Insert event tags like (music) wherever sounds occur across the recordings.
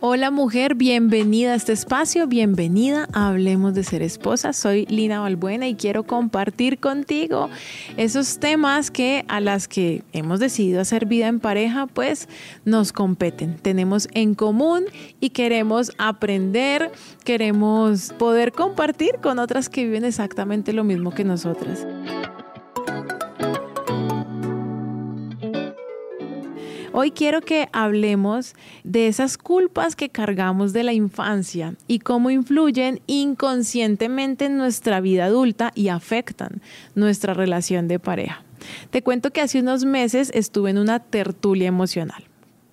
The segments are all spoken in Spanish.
Hola mujer, bienvenida a este espacio, bienvenida a Hablemos de Ser Esposa. Soy Lina Balbuena y quiero compartir contigo esos temas que a las que hemos decidido hacer vida en pareja, pues nos competen. Tenemos en común y queremos aprender, queremos poder compartir con otras que viven exactamente lo mismo que nosotras. Hoy quiero que hablemos de esas culpas que cargamos de la infancia y cómo influyen inconscientemente en nuestra vida adulta y afectan nuestra relación de pareja. Te cuento que hace unos meses estuve en una tertulia emocional.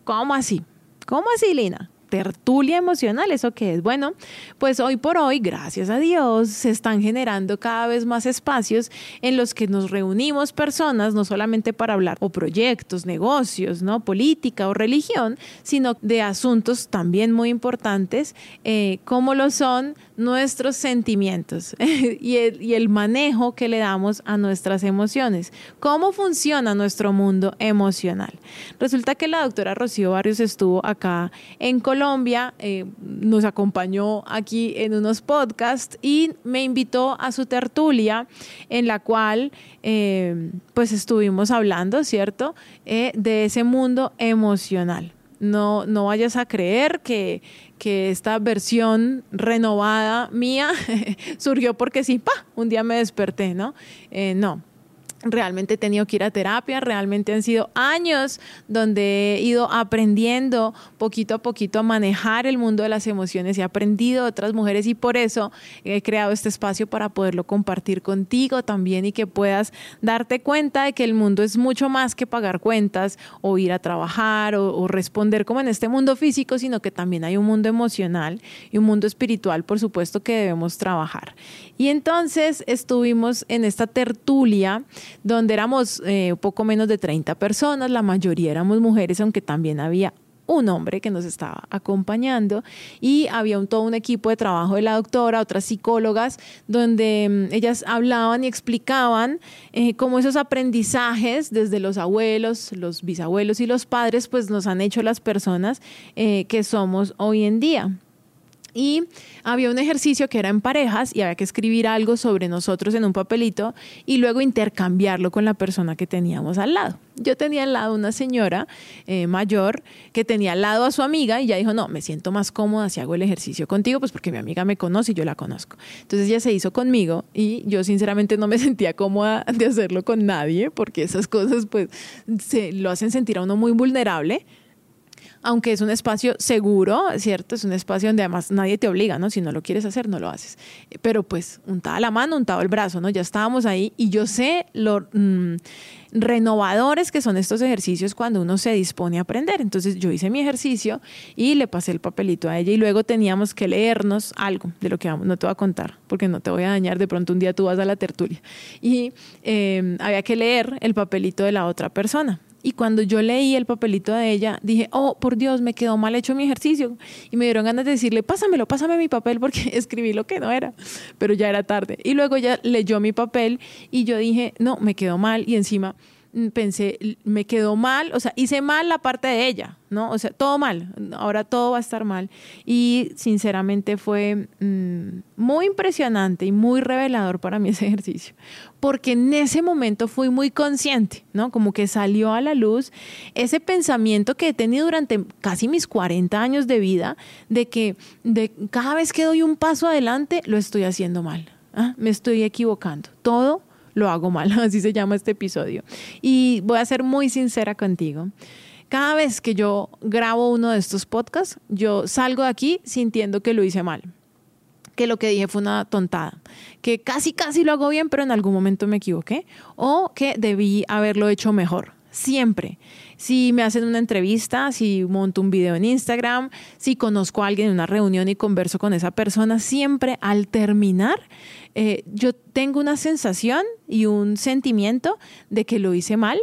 ¿Cómo así? ¿Cómo así, Lina? Tertulia emocional, ¿eso qué es? Bueno, pues hoy por hoy, gracias a Dios, se están generando cada vez más espacios en los que nos reunimos personas, no solamente para hablar o proyectos, negocios, ¿no? política o religión, sino de asuntos también muy importantes, eh, como lo son nuestros sentimientos (laughs) y, el, y el manejo que le damos a nuestras emociones. ¿Cómo funciona nuestro mundo emocional? Resulta que la doctora Rocío Barrios estuvo acá en Colombia eh, nos acompañó aquí en unos podcasts y me invitó a su tertulia en la cual eh, pues estuvimos hablando, ¿cierto?, eh, de ese mundo emocional. No, no vayas a creer que, que esta versión renovada mía (laughs) surgió porque sí, pa, un día me desperté, ¿no? no realmente he tenido que ir a terapia, realmente han sido años donde he ido aprendiendo poquito a poquito a manejar el mundo de las emociones y he aprendido de otras mujeres y por eso he creado este espacio para poderlo compartir contigo también y que puedas darte cuenta de que el mundo es mucho más que pagar cuentas o ir a trabajar o, o responder como en este mundo físico, sino que también hay un mundo emocional y un mundo espiritual, por supuesto, que debemos trabajar. Y entonces estuvimos en esta tertulia donde éramos eh, poco menos de 30 personas, la mayoría éramos mujeres, aunque también había un hombre que nos estaba acompañando y había un, todo un equipo de trabajo de la doctora, otras psicólogas, donde mm, ellas hablaban y explicaban eh, cómo esos aprendizajes desde los abuelos, los bisabuelos y los padres, pues nos han hecho las personas eh, que somos hoy en día. Y había un ejercicio que era en parejas y había que escribir algo sobre nosotros en un papelito y luego intercambiarlo con la persona que teníamos al lado. Yo tenía al lado una señora eh, mayor que tenía al lado a su amiga y ya dijo, no, me siento más cómoda si hago el ejercicio contigo, pues porque mi amiga me conoce y yo la conozco. Entonces ella se hizo conmigo y yo sinceramente no me (laughs) sentía cómoda de hacerlo con nadie porque esas cosas pues se lo hacen sentir a uno muy vulnerable aunque es un espacio seguro, ¿cierto? Es un espacio donde además nadie te obliga, ¿no? Si no lo quieres hacer, no lo haces. Pero pues untada la mano, untado el brazo, ¿no? Ya estábamos ahí y yo sé lo mm, renovadores que son estos ejercicios cuando uno se dispone a aprender. Entonces yo hice mi ejercicio y le pasé el papelito a ella y luego teníamos que leernos algo de lo que vamos, no te voy a contar porque no te voy a dañar, de pronto un día tú vas a la tertulia. Y eh, había que leer el papelito de la otra persona. Y cuando yo leí el papelito de ella, dije, oh, por Dios, me quedó mal hecho mi ejercicio. Y me dieron ganas de decirle, pásamelo, pásame mi papel (laughs) porque escribí lo que no era. Pero ya era tarde. Y luego ella leyó mi papel y yo dije, no, me quedó mal. Y encima pensé, me quedó mal, o sea, hice mal la parte de ella, ¿no? O sea, todo mal, ahora todo va a estar mal. Y sinceramente fue mm, muy impresionante y muy revelador para mí (laughs) ese ejercicio, porque en ese momento fui muy consciente, ¿no? Como que salió a la luz ese pensamiento que he tenido durante casi mis 40 años de vida, de que de cada vez que doy un paso adelante, lo estoy haciendo mal. ¿ah? Me estoy equivocando. Todo lo hago mal, (laughs) así se llama este episodio. Y voy a ser muy sincera contigo. Cada vez que yo grabo uno de estos podcasts, yo salgo de aquí sintiendo que lo hice mal, que lo que dije fue una tontada, que casi, casi lo hago bien, pero en algún momento me equivoqué, o que debí haberlo hecho mejor. Siempre. Si me hacen una entrevista, si monto un video en Instagram, si conozco a alguien en una reunión y converso con esa persona, siempre al terminar eh, yo tengo una sensación y un sentimiento de que lo hice mal,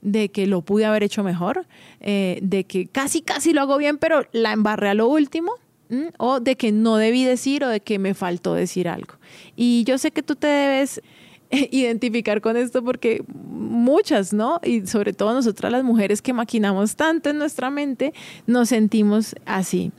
de que lo pude haber hecho mejor, eh, de que casi, casi lo hago bien, pero la embarré a lo último, o de que no debí decir o de que me faltó decir algo. Y yo sé que tú te debes (laughs) identificar con esto porque muchas, ¿no? Y sobre todo nosotras las mujeres que maquinamos tanto en nuestra mente, nos sentimos así.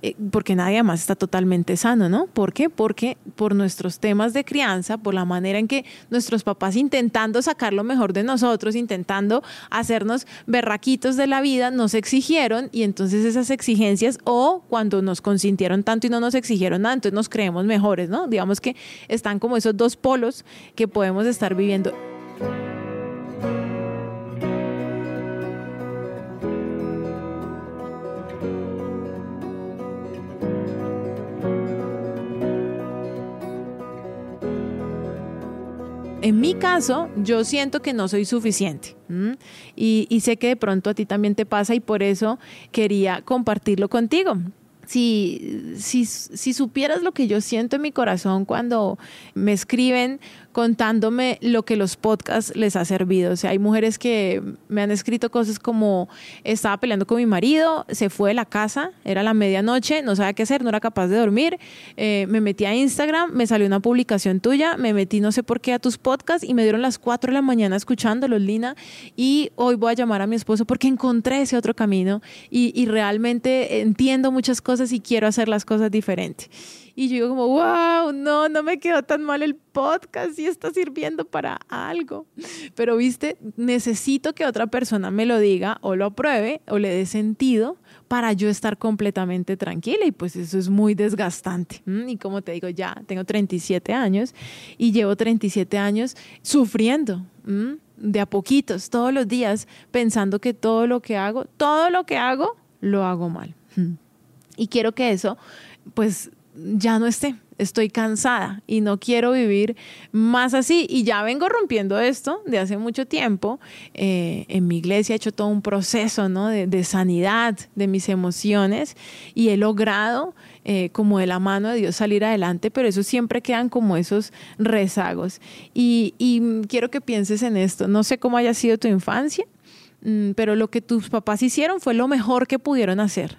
Eh, porque nadie más está totalmente sano, ¿no? ¿Por qué? Porque por nuestros temas de crianza, por la manera en que nuestros papás intentando sacar lo mejor de nosotros, intentando hacernos berraquitos de la vida, nos exigieron y entonces esas exigencias o cuando nos consintieron tanto y no nos exigieron nada, entonces nos creemos mejores, ¿no? Digamos que están como esos dos polos que podemos estar viviendo. En mi caso, yo siento que no soy suficiente y, sé que de pronto a ti también te pasa y por eso quería compartirlo contigo. Si, si supieras lo que yo siento en mi corazón cuando me escriben contándome lo que los podcasts les ha servido. O sea, hay mujeres que me han escrito cosas como estaba peleando con mi marido, se fue de la casa, era la medianoche, no sabía qué hacer, no era capaz de dormir, eh, me metí a Instagram, me salió una publicación tuya, me metí no sé por qué a tus podcasts y me dieron las 4 de la mañana escuchándolos, Lina, y hoy voy a llamar a mi esposo porque encontré ese otro camino y, y realmente entiendo muchas cosas y quiero hacer las cosas diferentes. Y yo digo como, wow, no, no me quedó tan mal el podcast y está sirviendo para algo. Pero viste, necesito que otra persona me lo diga o lo apruebe o le dé sentido para yo estar completamente tranquila y pues eso es muy desgastante. Y como te digo, ya tengo 37 años y llevo 37 años sufriendo de a poquitos, todos los días, pensando que todo lo que hago, todo lo que hago, lo hago mal. Y quiero que eso, pues ya no esté, estoy cansada y no quiero vivir más así. Y ya vengo rompiendo esto de hace mucho tiempo. Eh, en mi iglesia he hecho todo un proceso ¿no? de, sanidad de mis emociones y he logrado eh, como de la mano de Dios salir adelante, pero eso siempre quedan como esos rezagos. Y, y quiero que pienses en esto. No sé cómo haya sido tu infancia, mm, pero lo que tus papás hicieron fue lo mejor que pudieron hacer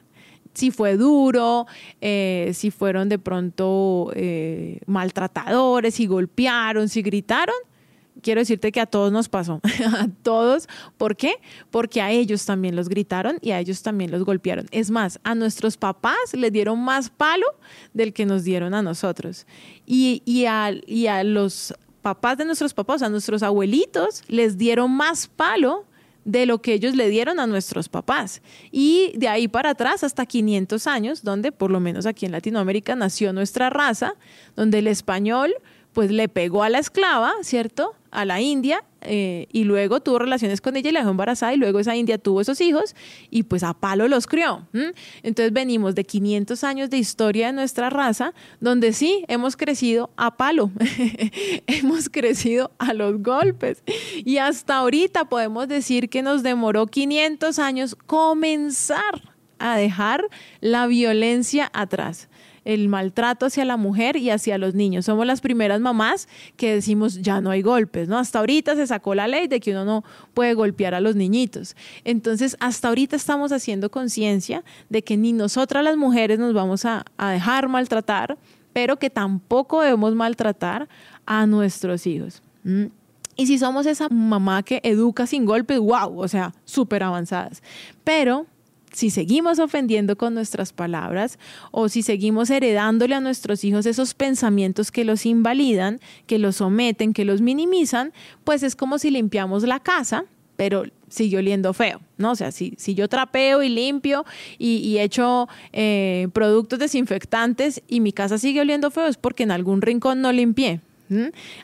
si fue duro, eh, si fueron de pronto eh, maltratadores, si golpearon, si gritaron. Quiero decirte que a todos nos pasó, (laughs) a todos. ¿Por qué? Porque a ellos también los gritaron y a ellos también los golpearon. Es más, a nuestros papás les dieron más palo del que nos dieron a nosotros. Y, a los papás de nuestros papás, a nuestros abuelitos, les dieron más palo de lo que ellos le dieron a nuestros papás. Y de ahí para atrás hasta 500 años, donde por lo menos aquí en Latinoamérica nació nuestra raza, donde el español pues le pegó a la esclava, ¿cierto? A la india eh, y luego tuvo relaciones con ella y la dejó embarazada y luego esa india tuvo esos hijos y pues a palo los crió. Entonces venimos de 500 años de historia de nuestra raza donde sí hemos crecido a palo, (laughs) hemos crecido a los golpes y hasta ahorita podemos decir que nos demoró 500 años comenzar a dejar la violencia atrás el maltrato hacia la mujer y hacia los niños. Somos las primeras mamás que decimos ya no hay golpes, ¿no? Hasta ahorita se sacó la ley de que uno no puede golpear a los niñitos. Entonces, hasta ahorita estamos haciendo conciencia de que ni nosotras las mujeres nos vamos a, dejar maltratar, pero que tampoco debemos maltratar a nuestros hijos. Y si somos esa mamá que educa sin golpes, wow, o sea, súper avanzadas. Pero si seguimos ofendiendo con nuestras palabras o si seguimos heredándole a nuestros hijos esos pensamientos que los invalidan, que los someten, que los minimizan, pues es como si limpiamos la casa, pero sigue oliendo feo, ¿no? O sea, si, si yo trapeo y limpio y, echo eh, productos desinfectantes y mi casa sigue oliendo feo, es porque en algún rincón no limpié,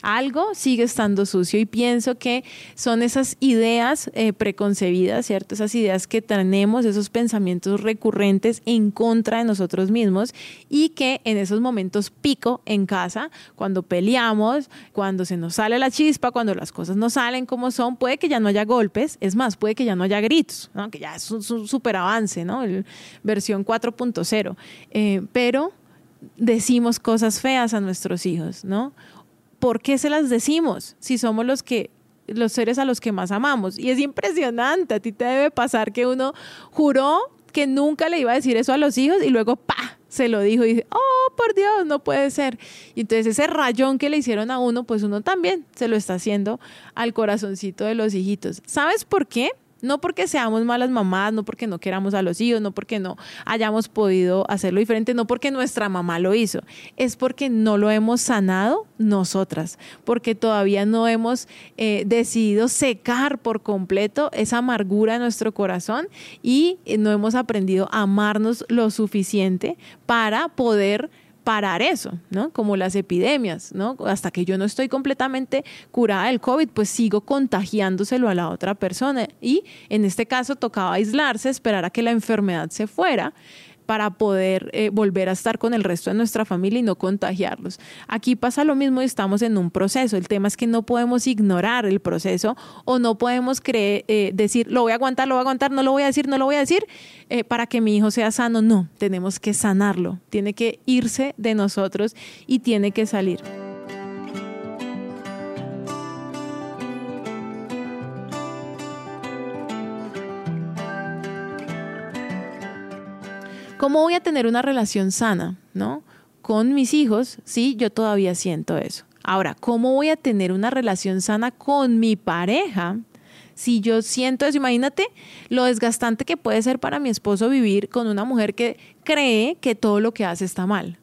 algo sigue estando sucio y pienso que son esas ideas eh, preconcebidas, ¿cierto? Esas ideas que tenemos, esos pensamientos recurrentes en contra de nosotros mismos y que en esos momentos pico en casa, cuando peleamos, cuando se nos sale la chispa, cuando las cosas no salen como son, puede que ya no haya golpes, es más, puede que ya no haya gritos, ¿no? que ya es un, súper avance, ¿no? versión 4.0, eh, pero decimos cosas feas a nuestros hijos, ¿no? ¿Por qué se las decimos si somos los que los seres a los que más amamos? Y es impresionante, a ti te debe pasar que uno juró que nunca le iba a decir eso a los hijos y luego pa se lo dijo y dice, "Oh, por Dios, no puede ser." Y entonces ese rayón que le hicieron a uno, pues uno también se lo está haciendo al corazoncito de los hijitos. ¿Sabes por qué? No porque seamos malas mamás, no porque no queramos a los hijos, no porque no hayamos podido hacerlo diferente, no porque nuestra mamá lo hizo, es porque no lo hemos sanado nosotras, porque todavía no hemos eh, decidido secar por completo esa amargura en nuestro corazón y eh, no hemos aprendido a amarnos lo suficiente para poder parar eso, ¿no? Como las epidemias, ¿no? Hasta que yo no estoy completamente curada del COVID, pues sigo contagiándoselo a la otra persona. Y en este caso tocaba aislarse, esperar a que la enfermedad se fuera para poder eh, volver a estar con el resto de nuestra familia y no contagiarlos. Aquí pasa lo mismo y estamos en un proceso. El tema es que no podemos ignorar el proceso o no podemos creer, eh, decir, lo voy a aguantar, lo voy a aguantar, no lo voy a decir, no lo voy a decir, eh, para que mi hijo sea sano. No, tenemos que sanarlo. Tiene que irse de nosotros y tiene que salir. ¿Cómo voy a tener una relación sana, no? Con mis hijos, sí, yo todavía siento eso. Ahora, ¿cómo voy a tener una relación sana con mi pareja? Si yo siento eso, imagínate lo desgastante que puede ser para mi esposo vivir con una mujer que cree que todo lo que hace está mal.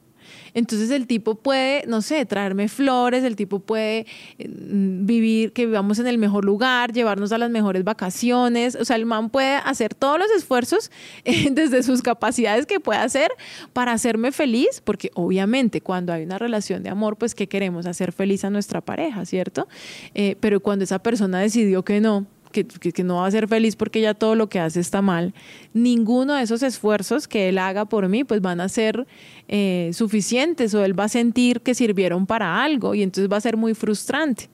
Entonces el tipo puede, no sé, traerme flores, el tipo puede eh, vivir, que vivamos en el mejor lugar, llevarnos a las mejores vacaciones. O sea, el man puede hacer todos los esfuerzos (laughs) eh, desde sus capacidades que puede hacer para hacerme feliz, porque obviamente cuando hay una relación de amor, pues ¿qué queremos? Hacer feliz a nuestra pareja, ¿cierto? Eh, pero cuando esa persona decidió que no, que, no va a ser feliz porque ya todo lo que hace está mal, ninguno de esos esfuerzos que él haga por mí pues van a ser eh, suficientes o él va a sentir que sirvieron para algo y entonces va a ser muy frustrante.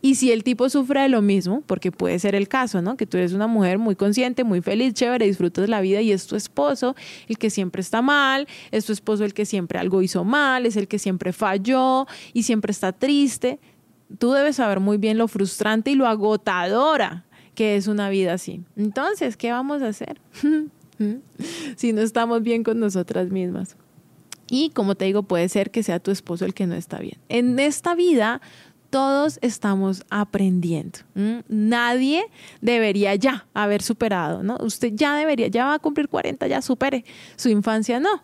Y si el tipo sufre de lo mismo, porque puede ser el caso, ¿no? Que tú eres una mujer muy consciente, muy feliz, chévere, disfrutas la vida y es tu esposo el que siempre está mal, es tu esposo el que siempre algo hizo mal, es el que siempre falló y siempre está triste. Tú debes saber muy bien lo frustrante y lo agotadora que es una vida así. Entonces, ¿qué vamos a hacer? (laughs) si no estamos bien con nosotras mismas. Y como te digo, puede ser que sea tu esposo el que no está bien. En esta vida todos estamos aprendiendo. Nadie debería ya haber superado, ¿no? Usted ya debería, ya va a cumplir 40, ya supere su infancia, no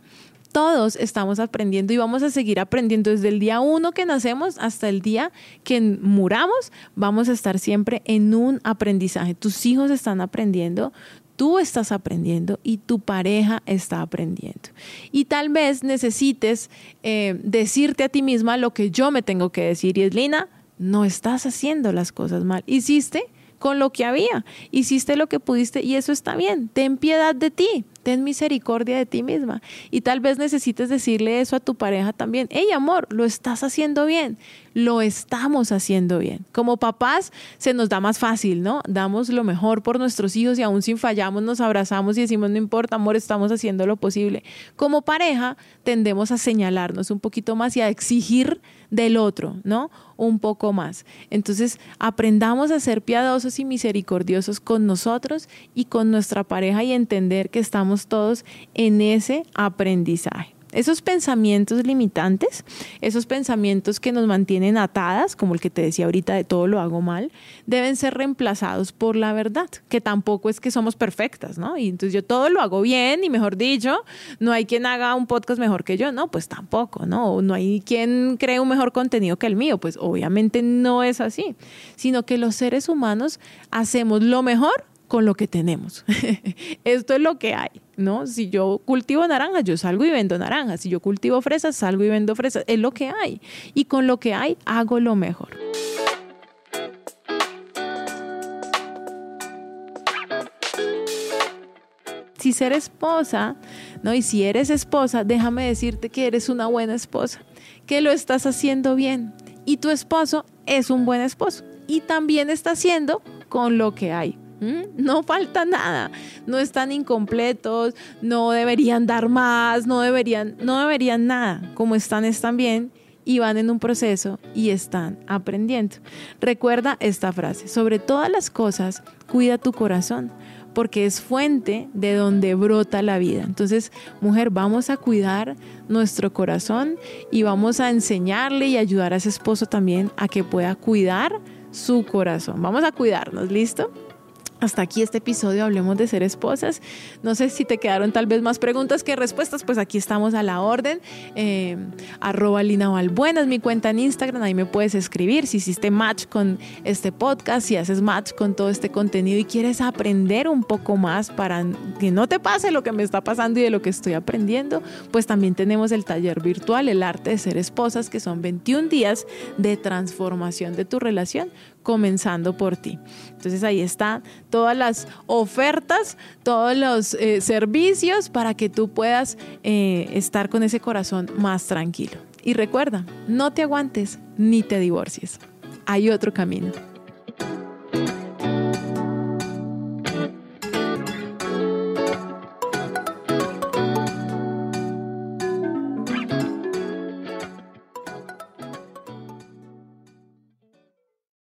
todos estamos aprendiendo y vamos a seguir aprendiendo desde el día uno que nacemos hasta el día que muramos. Vamos a estar siempre en un aprendizaje. Tus hijos están aprendiendo, tú estás aprendiendo y tu pareja está aprendiendo. Y tal vez necesites eh, decirte a ti misma lo que yo me tengo que decir y es, Lina, no estás haciendo las cosas mal. Hiciste con lo que había, hiciste lo que pudiste y eso está bien. Ten piedad de ti ten misericordia de ti misma. Y tal vez necesites decirle eso a tu pareja también. Hey, amor, lo estás haciendo bien. Lo estamos haciendo bien. Como papás se nos da más fácil, ¿no? Damos lo mejor por nuestros hijos y aún sin fallamos nos abrazamos y decimos, no importa, amor, estamos haciendo lo posible. Como pareja tendemos a señalarnos un poquito más y a exigir del otro, ¿no? Un poco más. Entonces, aprendamos a ser piadosos y misericordiosos con nosotros y con nuestra pareja y entender que todos en ese aprendizaje. Esos pensamientos limitantes, esos pensamientos que nos mantienen atadas, como el que te decía ahorita de todo lo hago mal, deben ser reemplazados por la verdad, que tampoco es que somos perfectas, ¿no? Y entonces yo todo lo hago bien y mejor dicho, no hay quien haga un podcast mejor que yo, no, pues tampoco, ¿no? No hay quien cree un mejor contenido que el mío, pues obviamente no es así, sino que los seres humanos hacemos lo mejor con lo que tenemos. (laughs) Esto es lo que hay, ¿no? Si yo cultivo naranjas, yo salgo y vendo naranjas. Si yo cultivo fresas, salgo y vendo fresas. Es lo que hay. Y con lo que hay, hago lo mejor. Si ser esposa, ¿no? Y si eres esposa, déjame decirte que eres una buena esposa, que lo estás haciendo bien. Y tu esposo es un buen esposo. Y también está haciendo con lo que hay. ¿Mm? No falta nada, no están incompletos, no deberían dar más, no deberían, no deberían nada. Como están, están bien y van en un proceso y están aprendiendo. Recuerda esta frase, sobre todas las cosas, cuida tu corazón, porque es fuente de donde brota la vida. Entonces, mujer, vamos a cuidar nuestro corazón y vamos a enseñarle y ayudar a ese esposo también a que pueda cuidar su corazón. Vamos a cuidarnos, ¿listo? Hasta aquí este episodio, hablemos de ser esposas. No sé si te quedaron tal vez más preguntas que respuestas, pues aquí estamos a la orden. Eh, arroba Lina Valbuena es mi cuenta en Instagram, ahí me puedes escribir si hiciste match con este podcast, si haces match con todo este contenido y quieres aprender un poco más para que no te pase lo que me está pasando y de lo que estoy aprendiendo, pues también tenemos el taller virtual, el arte de ser esposas, que son 21 días de transformación de tu relación comenzando por ti. Entonces ahí están todas las ofertas, todos los eh, servicios para que tú puedas eh, estar con ese corazón más tranquilo. Y recuerda, no te aguantes ni te divorcies. Hay otro camino.